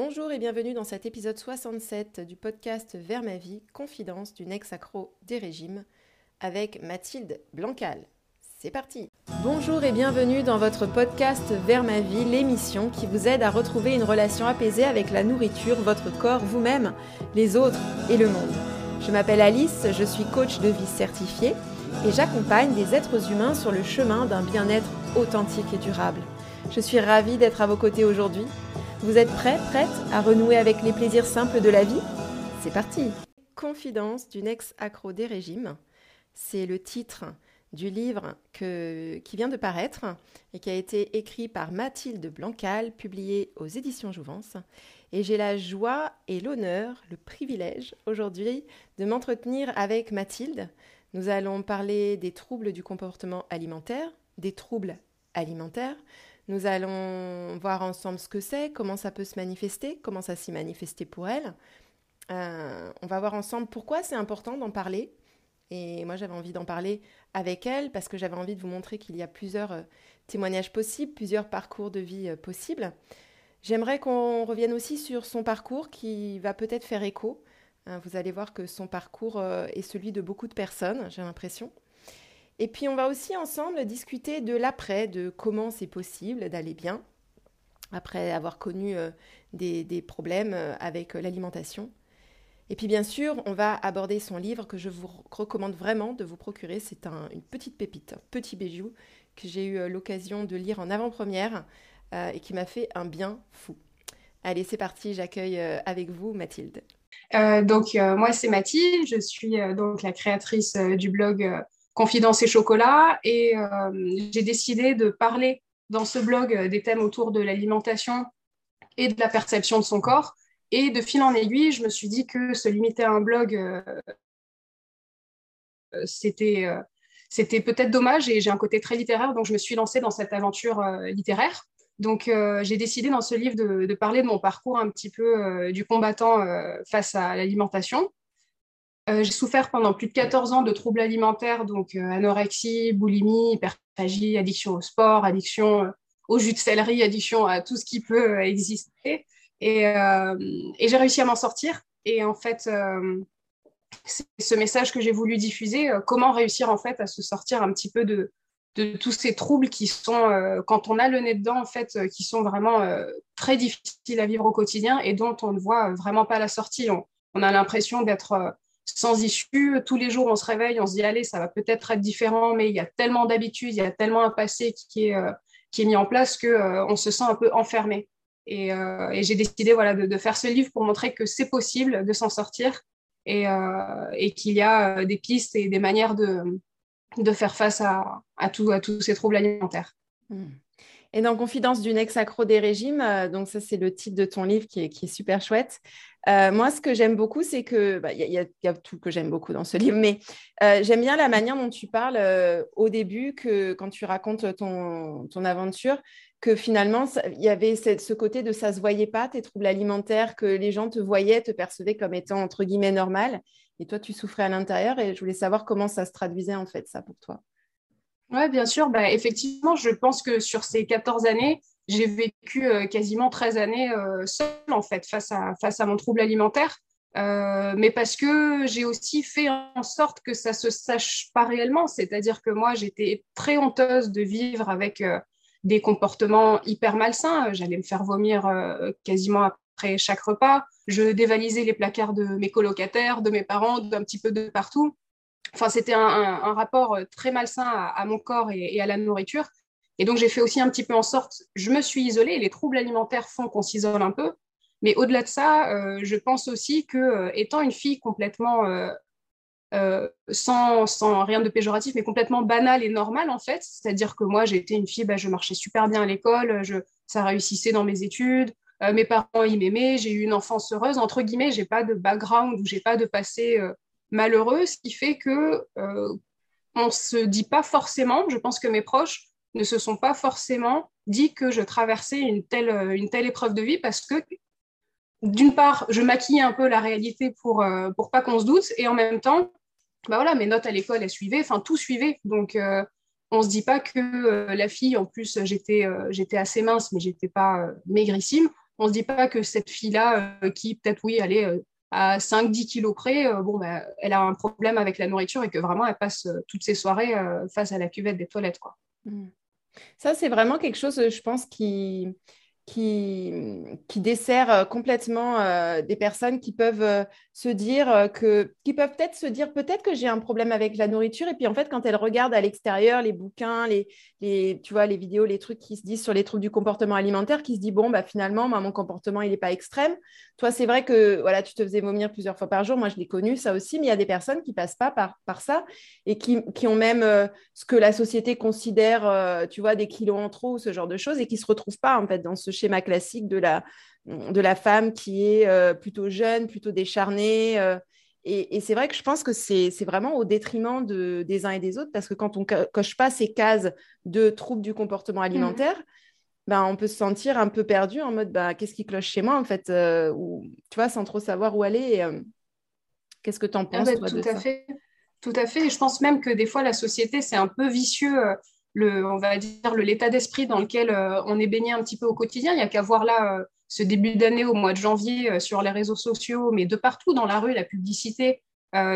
Bonjour et bienvenue dans cet épisode 67 du podcast Vers ma vie, confidence d'une ex-accro des régimes, avec Mathilde Blancal. C'est parti Bonjour et bienvenue dans votre podcast Vers ma vie, l'émission qui vous aide à retrouver une relation apaisée avec la nourriture, votre corps, vous-même, les autres et le monde. Je m'appelle Alice, je suis coach de vie certifiée et j'accompagne des êtres humains sur le chemin d'un bien-être authentique et durable. Je suis ravie d'être à vos côtés aujourd'hui vous êtes prêts, prête à renouer avec les plaisirs simples de la vie? C'est parti Confidence d'une ex-accro des régimes. C'est le titre du livre qui vient de paraître et qui a été écrit par Mathilde Blancal, publié aux éditions Jouvence. Et j'ai la joie et l'honneur, le privilège aujourd'hui de m'entretenir avec Mathilde. Nous allons parler des troubles du comportement alimentaire, des troubles alimentaires, nous allons voir ensemble ce que c'est, comment ça peut se manifester, comment ça s'y manifester pour elle. Euh, on va voir ensemble pourquoi c'est important d'en parler. Et moi, j'avais envie d'en parler avec elle parce que j'avais envie de vous montrer qu'il y a plusieurs euh, témoignages possibles, plusieurs parcours de vie euh, possibles. J'aimerais qu'on revienne aussi sur son parcours qui va peut-être faire écho. vous allez voir que son parcours est celui de beaucoup de personnes, j'ai l'impression. Et puis on va aussi ensemble discuter de l'après, de comment c'est possible d'aller bien après avoir connu euh, des, problèmes euh, avec euh, l'alimentation. Et puis bien sûr, on va aborder son livre que je vous recommande vraiment de vous procurer. C'est une petite pépite, un petit bijou que j'ai eu l'occasion de lire en avant-première et qui m'a fait un bien fou. Allez, c'est parti, j'accueille avec vous Mathilde. donc moi c'est Mathilde, je suis donc la créatrice du blog Confidence et chocolat. Et euh, j'ai décidé de parler dans ce blog euh, des thèmes autour de l'alimentation et de la perception de son corps. Et de fil en aiguille, je me suis dit que se limiter à un blog, euh, c'était peut-être dommage et j'ai un côté très littéraire, donc je me suis lancée dans cette aventure littéraire. Donc j'ai décidé dans ce livre de, parler de mon parcours un petit peu du combattant face à l'alimentation. Euh, j'ai souffert pendant plus de 14 ans de troubles alimentaires, donc euh, anorexie, boulimie, hyperphagie, addiction au sport, addiction euh, au jus de céleri, addiction à tout ce qui peut exister. Et, j'ai réussi à m'en sortir. Et en fait, c'est ce message que j'ai voulu diffuser, comment réussir en fait à se sortir un petit peu de, tous ces troubles qui sont, quand on a le nez dedans, en fait, qui sont vraiment très difficiles à vivre au quotidien et dont on ne voit vraiment pas la sortie. On a l'impression d'être sans issue. Tous les jours, on se réveille, on se dit, allez, ça va peut-être être différent, mais il y a tellement d'habitudes, il y a tellement un passé qui est, euh, qui est mis en place qu'on euh, se sent un peu enfermé. Et, euh, j'ai décidé voilà, de, faire ce livre pour montrer que c'est possible de s'en sortir et, et qu'il y a des pistes et des manières de, de faire face à, à, tout, à tous ces troubles alimentaires. Hmm. Et dans Confidence d'une ex-accro des régimes, donc ça c'est le titre de ton livre qui est, qui est super chouette. Euh, moi, ce que j'aime beaucoup, c'est que il bah, y, a tout que j'aime beaucoup dans ce livre, mais euh, j'aime bien la manière dont tu parles euh, au début, que quand tu racontes ton, ton aventure, que finalement, il y avait ce côté de ça se voyait pas, tes troubles alimentaires, que les gens te voyaient, te percevaient comme étant entre guillemets normal, et toi, tu souffrais à l'intérieur, et je voulais savoir comment ça se traduisait en fait, ça pour toi. Oui, bien sûr. Bah, effectivement, je pense que sur ces 14 années, j'ai vécu euh, quasiment 13 années euh, seule, en fait, face à, face à mon trouble alimentaire. Euh, mais parce que j'ai aussi fait en sorte que ça se sache pas réellement. C'est-à-dire que moi, j'étais très honteuse de vivre avec des comportements hyper malsains. J'allais me faire vomir quasiment après chaque repas. Je dévalisais les placards de mes colocataires, de mes parents, d'un petit peu de partout. Enfin, c'était un, rapport très malsain à, mon corps et, à la nourriture. Et donc, j'ai fait aussi un petit peu en sorte, je me suis isolée, les troubles alimentaires font qu'on s'isole un peu. Mais au-delà de ça, euh, je pense aussi que, euh, étant une fille complètement, euh, sans, sans, rien de péjoratif, mais complètement banale et normale, en fait, c'est-à-dire que moi, j'étais une fille, bah, je marchais super bien à l'école, je, ça réussissait dans mes études, mes parents, ils m'aimaient, j'ai eu une enfance heureuse, entre guillemets, j'ai pas de background ou j'ai pas de passé malheureux, ce qui fait que on se dit pas forcément, je pense que mes proches ne se sont pas forcément dit que je traversais une telle, euh, une telle épreuve de vie parce que, d'une part, je maquillais un peu la réalité pour, euh, pas qu'on se doute, et en même temps, bah mes notes à l'école, elles suivaient, enfin, tout suivait. Donc, euh, on se dit pas que la fille, en plus, j'étais assez mince, mais j'étais pas maigrissime. on ne se dit pas que cette fille-là, qui peut-être, oui, elle est à 5-10 kilos près, bah, elle a un problème avec la nourriture et que vraiment, elle passe toutes ses soirées face à la cuvette des toilettes. Mmh. Ça, c'est vraiment quelque chose, je pense, qui, qui, dessert euh, complètement euh, des personnes qui peuvent euh, se dire que, qui peuvent peut-être se dire peut-être que j'ai un problème avec la nourriture. Et puis en fait, quand elles regardent à l'extérieur les bouquins, les, les, tu vois, les vidéos, les trucs qui se disent sur les troubles du comportement alimentaire, qui se disent bon, bah, finalement, moi, mon comportement, il n'est pas extrême. Toi, c'est vrai que voilà, tu te faisais vomir plusieurs fois par jour. Moi, je l'ai connu, ça aussi. Mais il y a des personnes qui passent pas par, par ça et qui, qui ont même ce que la société considère, tu vois, des kilos en trop, ce genre de choses, et qui se retrouvent pas en fait dans ce schéma classique de la, de la femme qui est euh, plutôt jeune, plutôt décharnée. Euh, et, c'est vrai que je pense que c'est vraiment au détriment de, des uns et des autres, parce que quand on coche pas ces cases de troubles du comportement alimentaire, mmh. ben, on peut se sentir un peu perdu en mode bah, qu'est-ce qui cloche chez moi, en fait, euh, ou, tu vois, sans trop savoir où aller. Qu'est-ce que tu en ah penses bah, Tout à fait. Tout à fait. Et je pense même que des fois, la société, c'est un peu vicieux le, on va dire, l'état d'esprit dans lequel on est baigné un petit peu au quotidien. Il n'y a qu'à voir là ce début d'année au mois de janvier euh, sur les réseaux sociaux, mais de partout dans la rue, la publicité,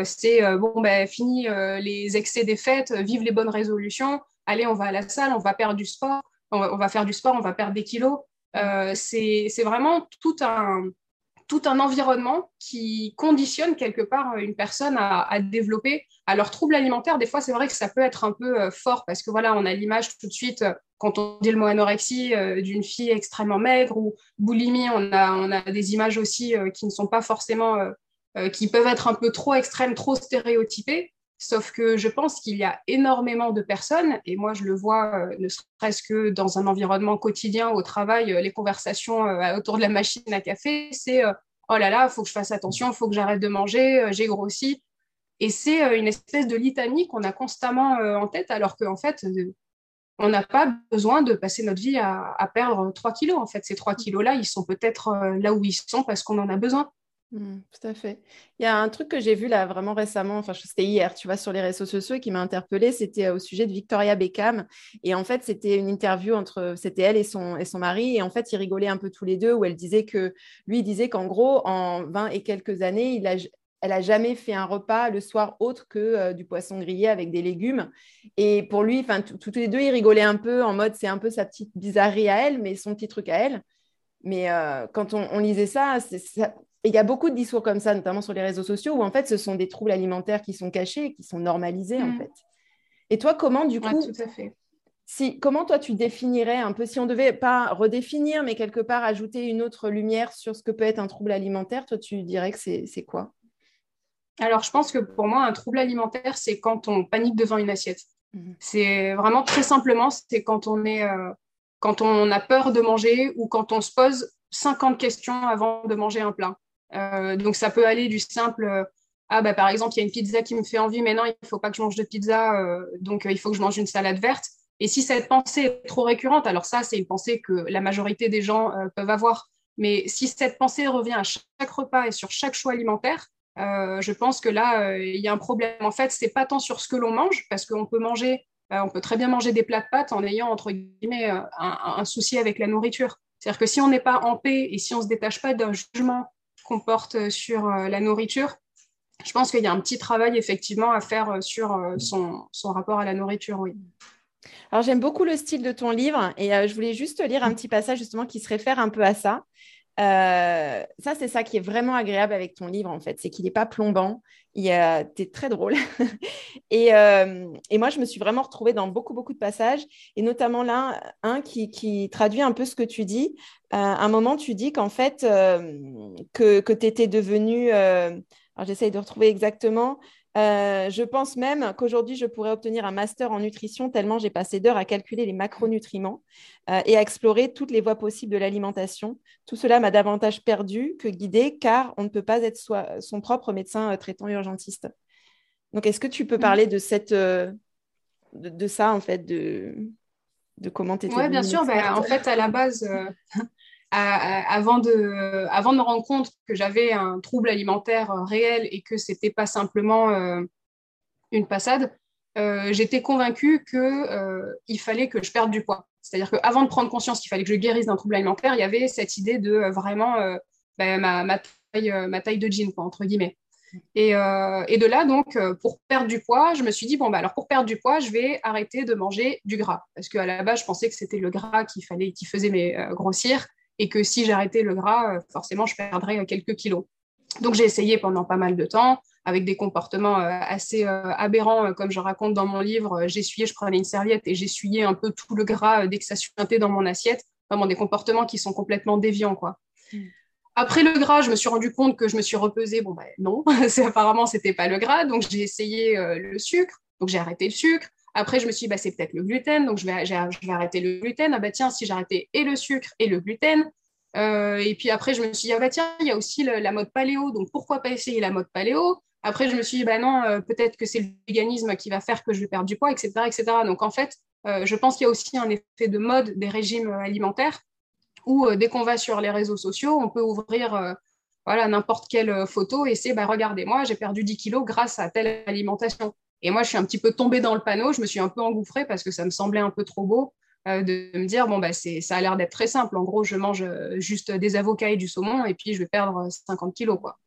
c'est bon, ben, fini les excès des fêtes, vive les bonnes résolutions, allez, on va à la salle, on va perdre du sport, on va, faire du sport, on va perdre des kilos. c'est vraiment tout un, tout un environnement qui conditionne quelque part une personne à, développer. Alors, trouble alimentaire, des fois, c'est vrai que ça peut être un peu euh, fort parce que voilà, on a l'image tout de suite, euh, quand on dit le mot anorexie, euh, d'une fille extrêmement maigre ou boulimie, on a, on a des images aussi qui ne sont pas forcément, qui peuvent être un peu trop extrêmes, trop stéréotypées. Sauf que je pense qu'il y a énormément de personnes, et moi je le vois ne serait-ce que dans un environnement quotidien au travail, les conversations autour de la machine à café, c'est oh là là, il faut que je fasse attention, il faut que j'arrête de manger, j'ai grossi. Et c'est une espèce de litanie qu'on a constamment en tête, alors qu'en fait, on n'a pas besoin de passer notre vie à, perdre 3 kilos. En fait, ces 3 kilos-là, ils sont peut-être là où ils sont parce qu'on en a besoin. Mmh, tout à fait. Il y a un truc que j'ai vu là vraiment récemment, enfin c'était hier, tu vois, sur les réseaux sociaux qui m'a interpellée, c'était euh, au sujet de Victoria Beckham. Et en fait, c'était une interview entre, c'était elle et son, et son mari. Et en fait, ils rigolaient un peu tous les deux où elle disait que, lui, disait qu'en gros, en 20 et quelques années, il a, elle a jamais fait un repas le soir autre que euh, du poisson grillé avec des légumes. Et pour lui, enfin, tous les deux, ils rigolaient un peu en mode, c'est un peu sa petite bizarrerie à elle, mais son petit truc à elle. Mais euh, quand on, on lisait ça, ça, il y a beaucoup de discours comme ça, notamment sur les réseaux sociaux, où en fait, ce sont des troubles alimentaires qui sont cachés, qui sont normalisés, en mm. fait. Et toi, comment, du coup, tout à fait. Si, comment toi, tu définirais un peu, si on devait pas redéfinir, mais quelque part ajouter une autre lumière sur ce que peut être un trouble alimentaire, toi, tu dirais que c'est quoi? Alors, je pense que pour moi, un trouble alimentaire, c'est quand on panique devant une assiette. Mm-hmm. C'est vraiment très simplement, c'est quand on est... Euh, quand on a peur de manger ou quand on se pose 50 questions avant de manger un plat. Euh, donc ça peut aller du simple euh, ah bah par exemple il y a une pizza qui me fait envie mais non il faut pas que je mange de pizza donc il faut que je mange une salade verte et si cette pensée est trop récurrente alors ça c'est une pensée que la majorité des gens peuvent avoir mais si cette pensée revient à chaque repas et sur chaque choix alimentaire je pense que là il y a un problème en fait c'est pas tant sur ce que l'on mange parce qu'on peut manger on peut très bien manger des plats de pâtes en ayant entre guillemets un, souci avec la nourriture c'est-à-dire que si on n'est pas en paix et si on ne se détache pas d'un jugement qu'on porte sur euh, la nourriture, je pense qu'il y a un petit travail effectivement à faire euh, sur euh, son, rapport à la nourriture, oui. Alors j'aime beaucoup le style de ton livre et je voulais juste lire un petit passage justement qui se réfère un peu à ça. Ça, c'est ça qui est vraiment agréable avec ton livre, en fait. C'est qu'il n'est pas plombant. Tu es très drôle. et, et, moi, je me suis vraiment retrouvée dans beaucoup, beaucoup de passages, et notamment là, un qui, traduit un peu ce que tu dis. à un moment, tu dis qu'en fait, que, que tu étais devenue... alors, j'essaye de retrouver exactement. Euh, je pense même qu'aujourd'hui, je pourrais obtenir un master en nutrition tellement j'ai passé d'heures à calculer les macronutriments euh, et à explorer toutes les voies possibles de l'alimentation. Tout cela m'a davantage perdu que guidé car on ne peut pas être son propre médecin euh, traitant urgentiste. Donc, est-ce que tu peux mm. parler de, cette, de, ça, en fait, de, de comment tu étais Oui, bien sûr. Ben, en fait, à la base, avant, de, avant de me rendre compte que j'avais un trouble alimentaire euh, réel et que c'était pas simplement euh, une passade, euh, j'étais convaincue qu'il il fallait que je perde du poids. C'est-à-dire qu'avant de prendre conscience qu'il fallait que je guérisse d'un trouble alimentaire, il y avait cette idée de vraiment ben, ma, taille, de jean, entre guillemets. Et, de là, donc, pour perdre du poids, je me suis dit, bon, bah, alors pour perdre du poids, je vais arrêter de manger du gras. Parce qu'à la base, je pensais que c'était le gras qui, fallait, qui faisait mes grossir et que si j'arrêtais le gras, forcément, je perdrais quelques kilos. Donc, j'ai essayé pendant pas mal de temps avec des comportements euh, assez euh, aberrants, euh, comme je raconte dans mon livre. J'essuyais, je prenais une serviette et j'essuyais un peu tout le gras dès que ça suintait dans mon assiette. Vraiment des comportements qui sont complètement déviants, quoi. Mm. Après le gras, je me suis rendu compte que je me suis repesée. Bon, ben non, apparemment, c'était pas le gras. Donc, j'ai essayé le sucre. Donc, j'ai arrêté le sucre. Après, je me suis dit, bah, c'est peut-être le gluten. Donc, je vais, je vais arrêter le gluten. Ah, bah, tiens, si j'arrêtais et le sucre et le gluten. et puis après, je me suis dit, ah, bah, tiens, il y a aussi la mode paléo. Donc, pourquoi pas essayer la mode paléo? Après, je me suis dit, bah non, euh, peut-être que c'est le véganisme qui va faire que je vais perdre du poids, etc. etc. Donc, en fait, euh, je pense qu'il y a aussi un effet de mode des régimes alimentaires où, euh, dès qu'on va sur les réseaux sociaux, on peut ouvrir voilà, n'importe quelle photo et c'est, bah, regardez-moi, j'ai perdu 10 kilos grâce à telle alimentation. Et moi, je suis un petit peu tombée dans le panneau, je me suis un peu engouffrée parce que ça me semblait un peu trop beau de me dire, bon, bah, ça a l'air d'être très simple. En gros, je mange juste des avocats et du saumon et puis je vais perdre 50 kilos. Quoi.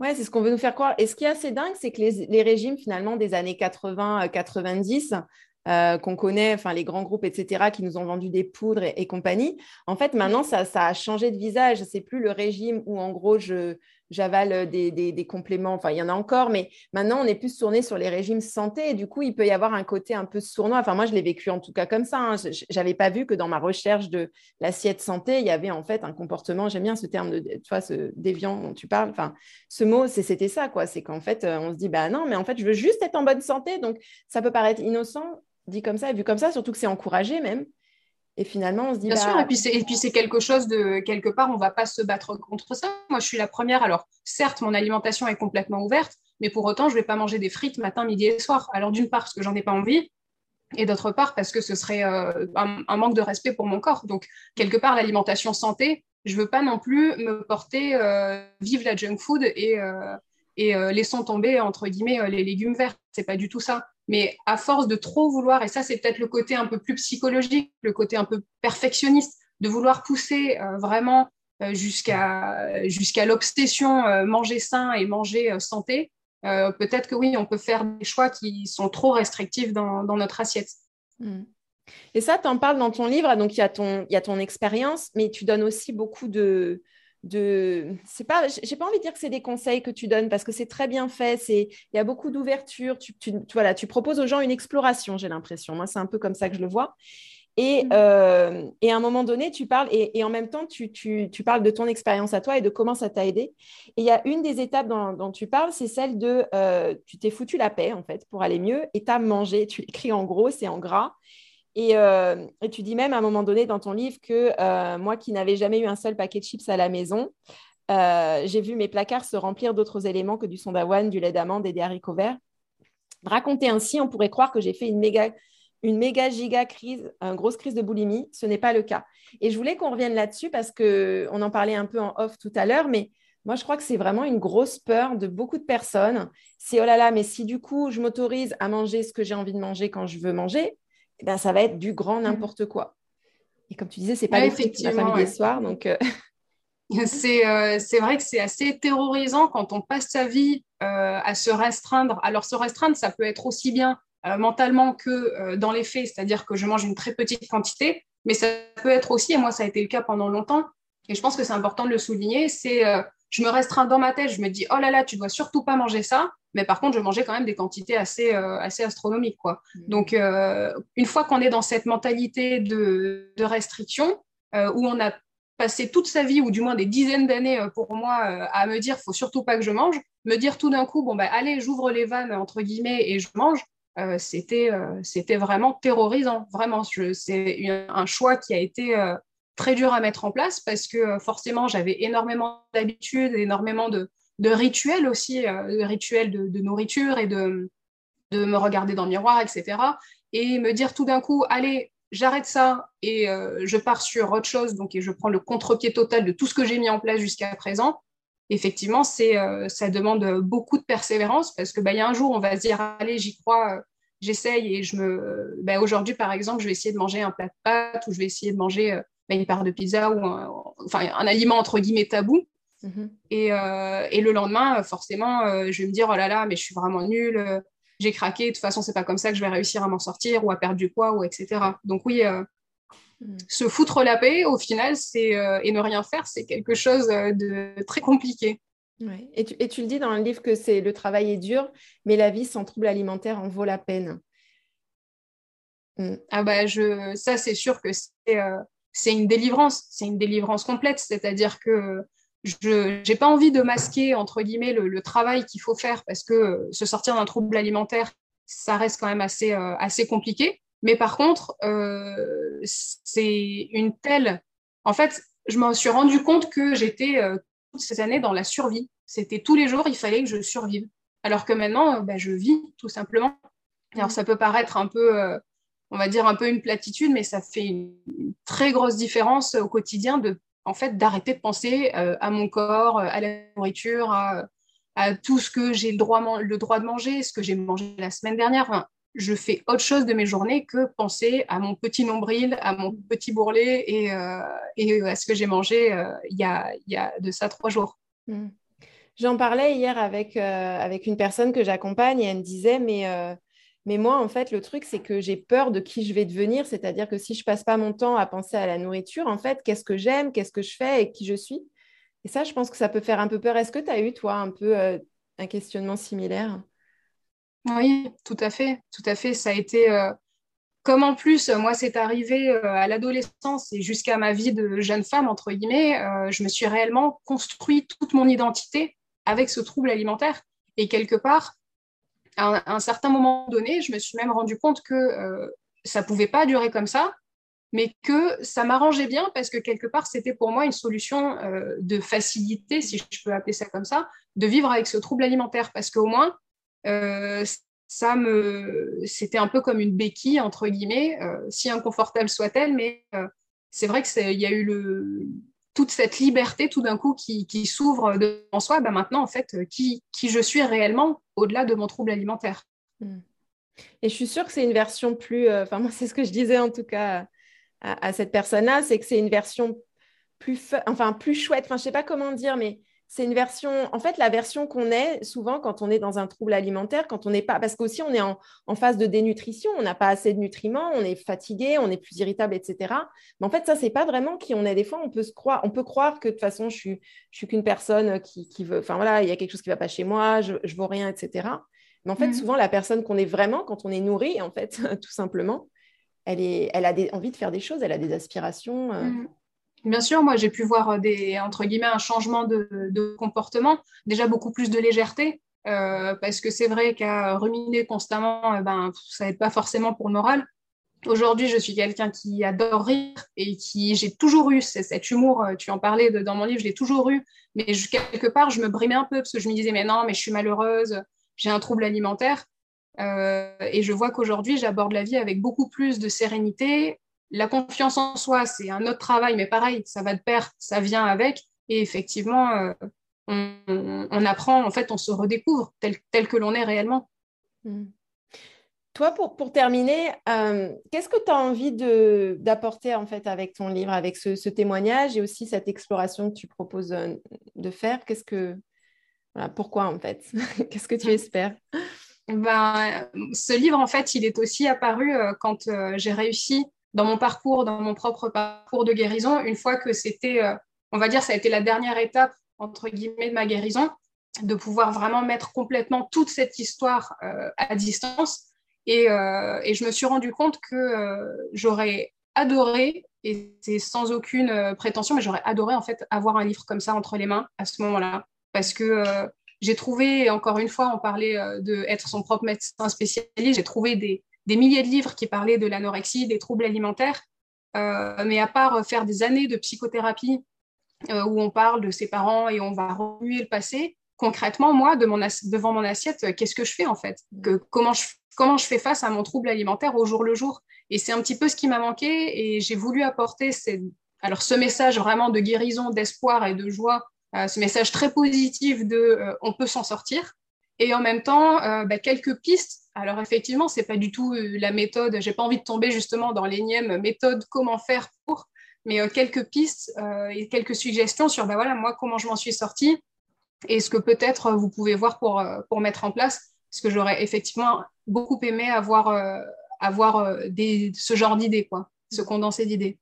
Ouais, c'est ce qu'on veut nous faire croire. Et ce qui est assez dingue, c'est que les, régimes finalement des années 80-90, euh, euh, qu'on connaît, enfin les grands groupes, etc., qui nous ont vendu des poudres et, compagnie, en fait, maintenant, ça, ça, a changé de visage. C'est plus le régime où, en gros, je, j'avale euh, des, compléments, enfin il y en a encore, mais maintenant on est plus tourné sur les régimes santé et du coup il peut y avoir un côté un peu sournois. Enfin moi je l'ai vécu en tout cas comme ça. Hein. Je n'avais pas vu que dans ma recherche de l'assiette santé, il y avait en fait un comportement, j'aime bien ce terme de, tu ce déviant dont tu parles, enfin ce mot c'était ça quoi, c'est qu'en fait euh, on se dit bah non mais en fait je veux juste être en bonne santé, donc ça peut paraître innocent dit comme ça et vu comme ça, surtout que c'est encouragé même. Et finalement, on se dit. Bien sûr, bah, et puis c'est quelque chose de quelque part, on ne va pas se battre contre ça. Moi, je suis la première. Alors, certes, mon alimentation est complètement ouverte, mais pour autant, je ne vais pas manger des frites matin, midi et soir. Alors, d'une part, parce que j'en ai pas envie, et d'autre part, parce que ce serait euh, un, manque de respect pour mon corps. Donc, quelque part, l'alimentation santé, je ne veux pas non plus me porter euh, vive la junk food et, euh, et laissons tomber, entre guillemets, les légumes verts. C'est pas du tout ça. Mais à force de trop vouloir, et ça c'est peut-être le côté un peu plus psychologique, le côté un peu perfectionniste, de vouloir pousser euh, vraiment euh, jusqu'à jusqu'à l'obsession euh, manger sain et manger santé, peut-être que oui, on peut faire des choix qui sont trop restrictifs dans, dans notre assiette. Hmm. Et ça, tu en parles dans ton livre, donc il y a ton, y a ton expérience, mais tu donnes aussi beaucoup de, de c'est pas j'ai pas envie de dire que c'est des conseils que tu donnes parce que c'est très bien fait c'est il y a beaucoup d'ouverture tu, tu, voilà tu proposes aux gens une exploration j'ai l'impression. Moi c'est un peu comme ça que je le vois. Et, mmh. euh, et à un moment donné tu parles et, en même temps tu, tu, tu, parles de ton expérience à toi et de comment ça t'a aidé. Et il y a une des étapes dont, tu parles c'est celle de euh, tu t'es foutu la paix en fait pour aller mieux et t'as mangé tu écris en gros c'est en gras euh, et, tu dis même à un moment donné dans ton livre que euh, moi qui n'avais jamais eu un seul paquet de chips à la maison, euh, j'ai vu mes placards se remplir d'autres éléments que du son d'avoine, du lait d'amande et des haricots verts. Raconté ainsi, on pourrait croire que j'ai fait une méga, une méga giga crise, une grosse crise de boulimie. Ce n'est pas le cas. Et je voulais qu'on revienne là-dessus parce qu'on en parlait un peu en off tout à l'heure, mais moi, je crois que c'est vraiment une grosse peur de beaucoup de personnes. C'est oh là là, mais si du coup, je m'autorise à manger ce que j'ai envie de manger quand je veux manger, ben, ça va être du grand mmh. n'importe quoi. Et comme tu disais, c'est pas effectivement la famille des soirs. Donc, euh, euh, c'est vrai que c'est assez terrorisant quand on passe sa vie euh, à se restreindre. Alors, se restreindre, ça peut être aussi bien mentalement que dans les faits, c'est-à-dire que je mange une très petite quantité, mais ça peut être aussi, et moi, ça a été le cas pendant longtemps, et je pense que c'est important de le souligner, c'est je me restreins dans ma tête, je me dis, oh là là, tu dois surtout pas manger ça. Mais par contre, je mangeais quand même des quantités assez, euh, assez astronomiques. Quoi. Mmh. Donc, euh, une fois qu'on est dans cette mentalité de, de restriction, euh, où on a passé toute sa vie, ou du moins des dizaines d'années pour moi, à me dire, faut surtout pas que je mange, me dire tout d'un coup, bon, bah, allez, j'ouvre les vannes, entre guillemets, et je mange, c'était, c'était vraiment terrorisant. Vraiment, c'est un choix qui a été très dur à mettre en place parce que forcément, j'avais énormément d'habitudes, énormément de, de rituels aussi, euh, de rituels de, nourriture et de, de me regarder dans le miroir, etc. Et me dire tout d'un coup, allez, j'arrête ça et euh, je pars sur autre chose, donc et je prends le contre-pied total de tout ce que j'ai mis en place jusqu'à présent. Effectivement, c'est, euh, ça demande beaucoup de persévérance parce que bah, y a un jour, on va se dire, allez, j'y crois, j'essaye et je me. Ben, Aujourd'hui, par exemple, je vais essayer de manger un plat de pâtes ou je vais essayer de manger ben, une part de pizza ou un, enfin, un aliment entre guillemets tabou. Mhm. Et, et, le lendemain, forcément, je vais me dire oh là là, mais je suis vraiment nulle, j'ai craqué, de toute façon, c'est pas comme ça que je vais réussir à m'en sortir ou à perdre du poids ou etc. Donc oui, Mm. Se foutre la paix, au final, c'est euh, et ne rien faire, c'est quelque chose euh, de très compliqué. Et, tu, et, tu, le dis dans le livre que c'est le travail est dur, mais la vie sans trouble alimentaire en vaut la peine. Mm. Ah bah je, ça c'est sûr que c'est euh, c'est une délivrance, c'est une délivrance complète, c'est-à-dire que je n'ai pas envie de masquer entre guillemets le, travail qu'il faut faire parce que se sortir d'un trouble alimentaire, ça reste quand même assez assez compliqué. Mais par contre, euh, c'est une telle. En fait, je me suis rendu compte que j'étais euh, toutes ces années dans la survie. C'était tous les jours, il fallait que je survive. Alors que maintenant, euh, bah, je vis tout simplement. Alors ça peut paraître un peu, euh, on va dire un peu une platitude, mais ça fait une, très grosse différence au quotidien de, en fait, d'arrêter de penser euh, à mon corps, à la nourriture, à, tout ce que j'ai le droit, de manger, ce que j'ai mangé la semaine dernière. Je fais autre chose de mes journées que penser à mon petit nombril, à mon petit bourrelet et, euh, à ce que j'ai mangé euh, il, y a, de ça trois jours. Hmm. J'en parlais hier avec, euh, avec une personne que j'accompagne et elle me disait, mais, mais moi, en fait, le truc, c'est que j'ai peur de qui je vais devenir, c'est-à-dire que si je passe pas mon temps à penser à la nourriture, en fait, qu'est-ce que j'aime, qu'est-ce que je fais et qui je suis? Et ça, je pense que ça peut faire un peu peur. Est-ce que tu as eu, toi, un peu un questionnement similaire? Oui, tout à fait, tout à fait. Ça a été, euh, comme en plus, moi, c'est arrivé euh, à l'adolescence et jusqu'à ma vie de jeune femme, entre guillemets, euh, je me suis réellement construit toute mon identité avec ce trouble alimentaire. Et quelque part, à un, certain moment donné, je me suis même rendu compte que ça pouvait pas durer comme ça, mais que ça m'arrangeait bien parce que quelque part, c'était pour moi une solution de facilité, si je peux appeler ça comme ça, de vivre avec ce trouble alimentaire. Parce qu'au moins, euh, ça me, c'était un peu comme une béquille entre guillemets, euh, si inconfortable soit-elle, mais euh, c'est vrai que il y a eu le, toute cette liberté tout d'un coup qui, qui s'ouvre en soi. Bah maintenant, en fait, qui, qui je suis réellement au-delà de mon trouble alimentaire. Hmm. Et je suis sûre que c'est une version plus, enfin moi c'est ce que je disais en tout cas à, à cette personne-là, c'est que c'est une version plus, enfin plus chouette. Enfin je sais pas comment dire, mais c'est une version, en fait, la version qu'on est souvent quand on est dans un trouble alimentaire, quand on n'est pas, parce qu'aussi on est en, phase de dénutrition, on n'a pas assez de nutriments, on est fatigué, on est plus irritable, etc. Mais en fait, ça, c'est pas vraiment qui on est. Des fois, on peut se croire, on peut croire que de toute façon, je suis, je suis qu'une personne qui, veut, enfin voilà, il y a quelque chose qui va pas chez moi, je, je vaux rien, etc. Mais en fait, mmh. souvent, la personne qu'on est vraiment, quand on est nourri, en fait, tout simplement, elle, est, elle a des, envie de faire des choses, elle a des aspirations. Euh, mmh. Bien sûr, moi j'ai pu voir des entre guillemets un changement de, comportement, déjà beaucoup plus de légèreté, euh, parce que c'est vrai qu'à ruminer constamment, eh ben, ça n'aide pas forcément pour le moral. Aujourd'hui, je suis quelqu'un qui adore rire et qui j'ai toujours eu cet humour. Euh, tu en parlais dans mon livre, je l'ai toujours eu, mais quelque part je me brimais un peu parce que je me disais mais non, mais je suis malheureuse, j'ai un trouble alimentaire. Euh, et je vois qu'aujourd'hui, j'aborde la vie avec beaucoup plus de sérénité, la confiance en soi, c'est un autre travail, mais pareil, ça va de pair, ça vient avec. Et effectivement, euh, on, apprend, en fait, on se redécouvre tel, tel que l'on est réellement. Hmm. Toi, pour, pour terminer, euh, qu'est-ce que tu as envie d'apporter en fait avec ton livre, avec ce, témoignage et aussi cette exploration que tu proposes euh, de faire? Qu'est-ce que voilà, pourquoi en fait? Qu'est-ce que tu espères? Ben, ce livre, en fait, il est aussi apparu quand j'ai réussi dans mon parcours, dans mon propre parcours de guérison, une fois que c'était, euh, on va dire, ça a été la dernière étape, entre guillemets, de ma guérison, de pouvoir vraiment mettre complètement toute cette histoire euh, à distance. Et, euh, et, je me suis rendu compte que j'aurais adoré, et c'est sans aucune prétention, mais j'aurais adoré en fait avoir un livre comme ça entre les mains à ce moment-là. Parce que j'ai trouvé, encore une fois, on parlait de être son propre médecin spécialiste, j'ai trouvé des, des milliers de livres qui parlaient de l'anorexie, des troubles alimentaires. Euh, mais à part faire des années de psychothérapie euh, où on parle de ses parents et on va remuer le passé, concrètement, moi, devant mon assiette, qu'est-ce que je fais en fait? Comment, je, comment je fais face à mon trouble alimentaire au jour le jour? Et c'est un petit peu ce qui m'a manqué et j'ai voulu apporter alors, ce message vraiment de guérison, d'espoir et de joie, euh, ce message très positif de on peut s'en sortir, et en même temps bah, quelques pistes. Alors effectivement, c'est pas du tout la méthode. J'ai pas envie de tomber justement dans l'énième méthode comment faire pour, mais quelques pistes et quelques suggestions sur bah voilà moi comment je m'en suis sortie et ce que peut-être vous pouvez voir pour pour mettre en place. Parce que j'aurais effectivement beaucoup aimé avoir avoir des, ce genre d'idées quoi, ce condensé d'idées.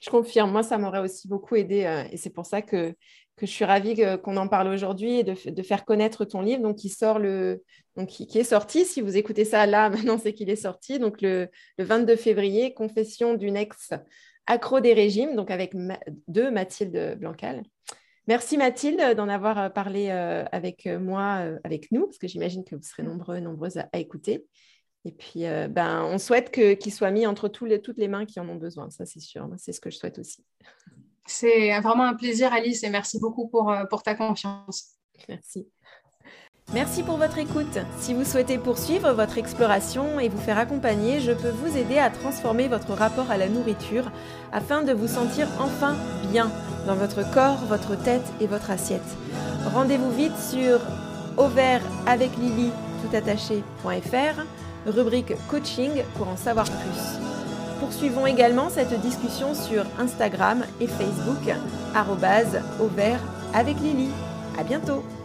Je confirme, moi, ça m'aurait aussi beaucoup aidé. Euh, et c'est pour ça que, que je suis ravie qu'on en parle aujourd'hui et de, faire connaître ton livre, donc qui sort le, donc qui, est sorti. Si vous écoutez ça là, maintenant, c'est qu'il est sorti. Donc le, le, 22 février, Confession d'une ex accro des régimes, donc avec de Mathilde Blancal. Merci Mathilde d'en avoir euh, parlé euh, avec moi, avec nous, parce que j'imagine que vous serez nombreux, nombreuses à écouter. Et puis, euh, ben, on souhaite qu'il soit mis entre les, toutes les mains qui en ont besoin, ça c'est sûr. C'est ce que je souhaite aussi. C'est vraiment un plaisir, Alice, et merci beaucoup pour, euh, pour ta confiance. Merci. Merci pour votre écoute. Si vous souhaitez poursuivre votre exploration et vous faire accompagner, je peux vous aider à transformer votre rapport à la nourriture afin de vous sentir enfin bien dans votre corps, votre tête et votre assiette. Rendez-vous vite sur avec rubrique coaching pour en savoir plus. Poursuivons également cette discussion sur Instagram et Facebook, au vert avec Lily. À bientôt!